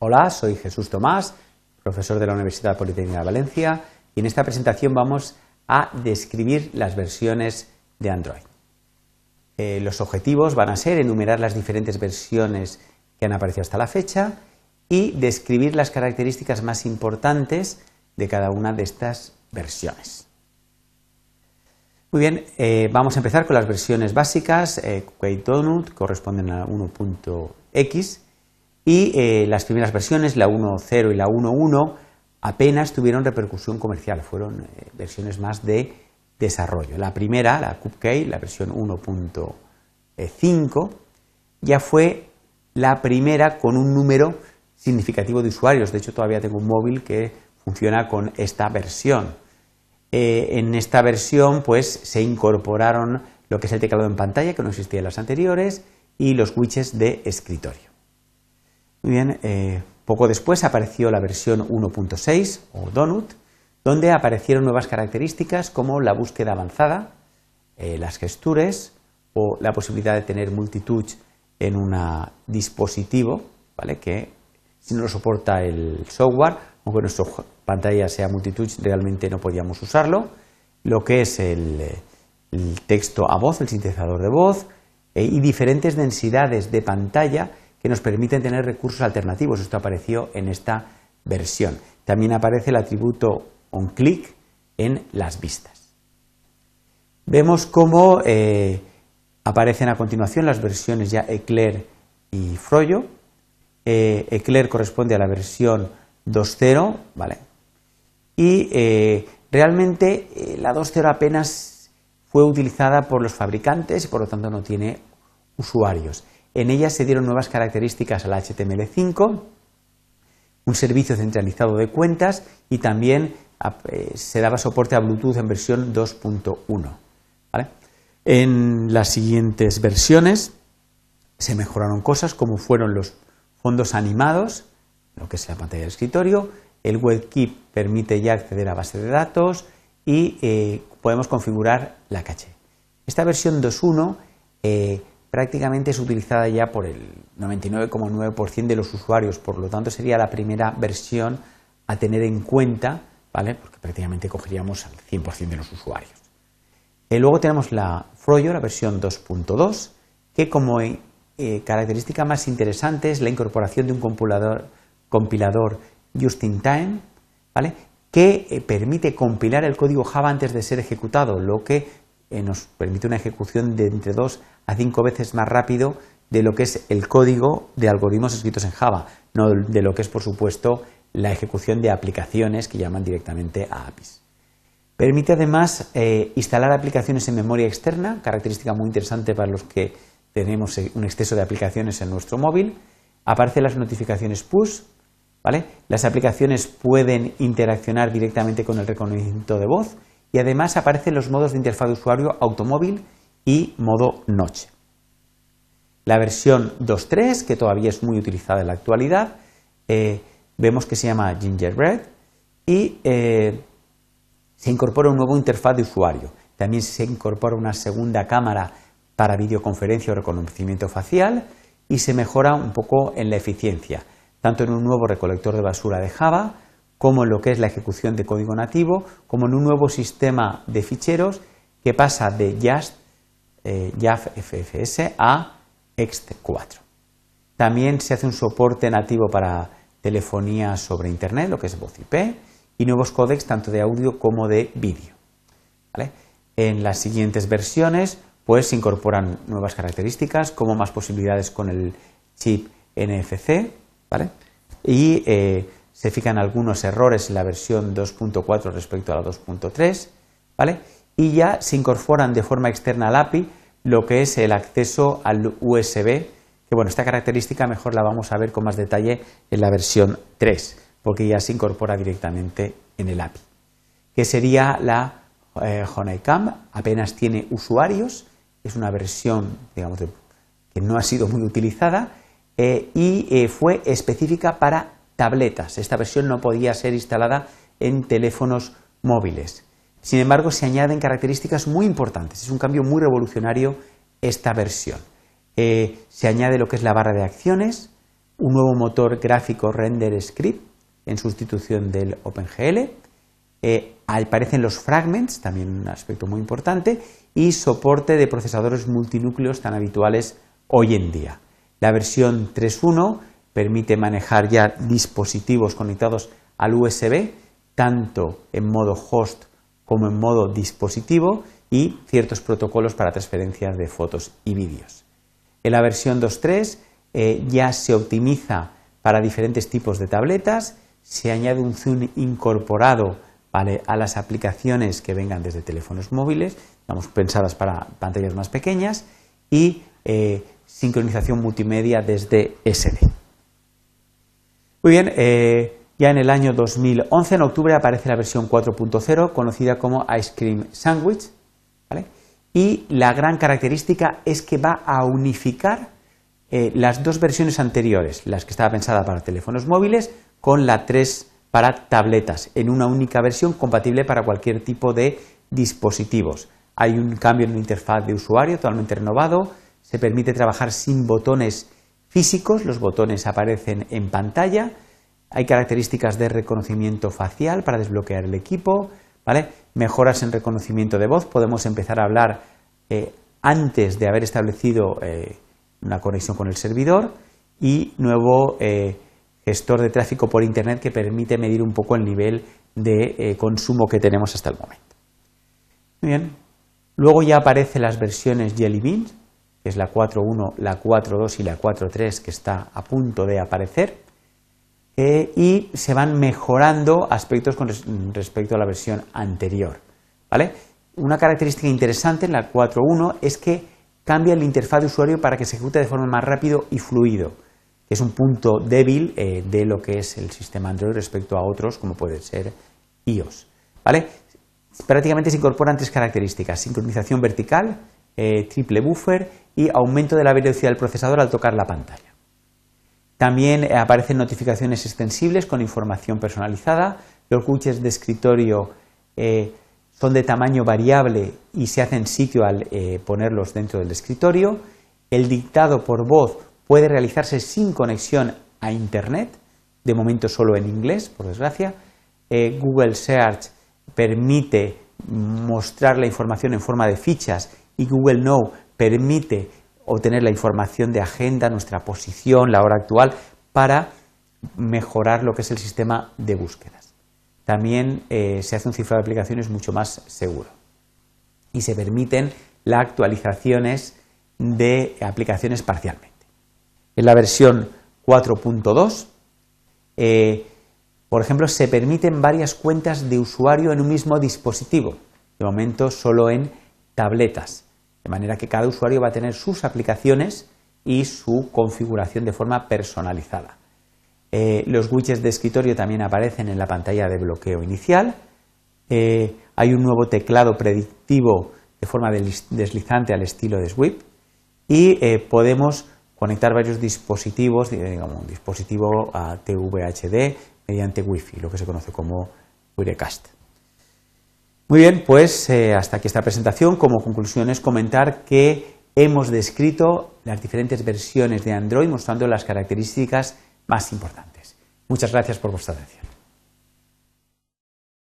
Hola, soy Jesús Tomás, profesor de la Universidad Politécnica de Valencia, y en esta presentación vamos a describir las versiones de Android. Eh, los objetivos van a ser enumerar las diferentes versiones que han aparecido hasta la fecha y describir las características más importantes de cada una de estas versiones. Muy bien, eh, vamos a empezar con las versiones básicas. Eh, Donut corresponden a 1.x y eh, las primeras versiones, la 1.0 y la 1.1, apenas tuvieron repercusión comercial, fueron eh, versiones más de desarrollo. La primera, la Cupcake, la versión 1.5, ya fue la primera con un número significativo de usuarios. De hecho, todavía tengo un móvil que funciona con esta versión. Eh, en esta versión, pues, se incorporaron lo que es el teclado en pantalla, que no existía en las anteriores, y los widgets de escritorio. Muy bien, eh, poco después apareció la versión 1.6 o Donut, donde aparecieron nuevas características como la búsqueda avanzada, eh, las gestures o la posibilidad de tener multitouch en un dispositivo, ¿vale? que si no lo soporta el software, aunque nuestra pantalla sea multitouch, realmente no podíamos usarlo. Lo que es el, texto a voz, el sintetizador de voz, eh, y diferentes densidades de pantalla que nos permiten tener recursos alternativos. Esto apareció en esta versión. También aparece el atributo onClick en las vistas. Vemos cómo eh, aparecen a continuación las versiones ya Eclair y Froyo. Eh, Eclair corresponde a la versión 2.0, ¿vale? Y eh, realmente la 2.0 apenas fue utilizada por los fabricantes y por lo tanto no tiene usuarios. En ella se dieron nuevas características al HTML5, un servicio centralizado de cuentas y también eh, se daba soporte a Bluetooth en versión 2.1. En las siguientes versiones se mejoraron cosas como fueron los fondos animados, lo que es la pantalla del escritorio, el WebKeep permite ya acceder a base de datos y eh, podemos configurar la caché. Esta versión 2.1 prácticamente es utilizada ya por el 99,9% de los usuarios, por lo tanto sería la primera versión a tener en cuenta, ¿vale? Porque prácticamente cogeríamos al 100% de los usuarios. Eh, luego tenemos la Froyo, la versión 2.2, que como eh, característica más interesante es la incorporación de un compilador, compilador just in time, ¿vale? que eh, permite compilar el código Java antes de ser ejecutado, lo que nos permite una ejecución de entre 2 a cinco veces más rápido de lo que es el código de algoritmos escritos en Java, no de lo que es, por supuesto, la ejecución de aplicaciones que llaman directamente a APIs. Permite además eh, instalar aplicaciones en memoria externa, característica muy interesante para los que tenemos eh, un exceso de aplicaciones en nuestro móvil. Aparecen las notificaciones push, ¿vale? Las aplicaciones pueden interaccionar directamente con el reconocimiento de voz y además aparecen los modos de interfaz de usuario automóvil y modo noche. La versión 2.3, que todavía es muy utilizada en la actualidad, eh, vemos que se llama Gingerbread y eh, se incorpora un nuevo interfaz de usuario. También se incorpora una segunda cámara para videoconferencia o reconocimiento facial y se mejora un poco en la eficiencia, tanto en un nuevo recolector de basura de Java como en lo que es la ejecución de código nativo, como en un nuevo sistema de ficheros que pasa de Just eh, FFS a EXT4. También se hace un soporte nativo para telefonía sobre Internet, lo que es voz IP, y nuevos códecs tanto de audio como de vídeo. En las siguientes versiones pues, se incorporan nuevas características como más posibilidades con el chip NFC y eh, se fijan algunos errores en la versión 2.4 respecto a la 2.3 ¿vale? y ya se incorporan de forma externa al API lo que es el acceso al USB, que bueno, esta característica mejor la vamos a ver con más detalle en la versión 3, porque ya se incorpora directamente en el API. Que sería la eh, apenas tiene usuarios, es una versión, digamos, que no ha sido muy utilizada eh, y eh, fue específica para tabletas. Esta versión no podía ser instalada en teléfonos móviles. Sin embargo, se añaden características muy importantes. Es un cambio muy revolucionario esta versión. Eh, se añade lo que es la barra de acciones, un nuevo motor gráfico Render Script en sustitución del OpenGL. Eh, aparecen los fragments, también un aspecto muy importante, y soporte de procesadores multinúcleos tan habituales hoy en día. La versión 3.1 permite manejar ya dispositivos conectados al USB, tanto en modo host como en modo dispositivo, y ciertos protocolos para transferencias de fotos y vídeos. En la versión 2.3 eh, ya se optimiza para diferentes tipos de tabletas, se añade un zoom incorporado a las aplicaciones que vengan desde teléfonos móviles, digamos, pensadas para pantallas más pequeñas, y eh, sincronización multimedia desde SD. Muy bien, eh, ya en el año 2011, en octubre, aparece la versión 4.0, conocida como Ice Cream Sandwich, y la gran característica es que va a unificar eh, las dos versiones anteriores, las que estaba pensada para teléfonos móviles, con la 3 para tabletas, en una única versión compatible para cualquier tipo de dispositivos. Hay un cambio en la interfaz de usuario totalmente renovado, se permite trabajar sin botones físicos, los botones aparecen en pantalla, hay características de reconocimiento facial para desbloquear el equipo, Mejoras en reconocimiento de voz, podemos empezar a hablar eh, antes de haber establecido eh, una conexión con el servidor y nuevo eh, gestor de tráfico por Internet que permite medir un poco el nivel de consumo que tenemos hasta el momento. Bien. Luego ya aparecen las versiones Jelly Beans, que es la 4.1, la 4.2 y la 4.3 que está a punto de aparecer. Eh, y se van mejorando aspectos con respecto a la versión anterior. ¿vale? Una característica interesante en la 4.1 es que cambia la interfaz de usuario para que se ejecute de forma más rápido y fluido, que es un punto débil eh, de lo que es el sistema Android respecto a otros, como puede ser iOS. ¿vale? Prácticamente se incorporan tres características, sincronización vertical, eh, triple buffer y aumento de la velocidad del procesador al tocar la pantalla. También eh, aparecen notificaciones extensibles con información personalizada. Los widgets de escritorio eh, son de tamaño variable y se hacen sitio al ponerlos dentro del escritorio. El dictado por voz puede realizarse sin conexión a Internet, de momento solo en inglés, por desgracia. Google Search permite mostrar la información en forma de fichas y Google Now permite obtener la información de agenda, nuestra posición, la hora actual, para mejorar lo que es el sistema de búsquedas. También eh, se hace un cifrado de aplicaciones mucho más seguro y se permiten las actualizaciones de aplicaciones parcialmente. En la versión 4.2, eh, por ejemplo, se permiten varias cuentas de usuario en un mismo dispositivo, de momento solo en tabletas. De manera que cada usuario va a tener sus aplicaciones y su configuración de forma personalizada. Eh, los widgets de escritorio también aparecen en la pantalla de bloqueo inicial. Eh, hay un nuevo teclado predictivo de forma deslizante al estilo de Swift y eh, podemos conectar varios dispositivos, digamos, un dispositivo a TVHD mediante Wi-Fi, lo que se conoce como Wirecast. Muy bien, pues eh, hasta aquí esta presentación. Como conclusión es comentar que hemos descrito las diferentes versiones de Android mostrando las características más importantes. Muchas gracias por vuestra atención.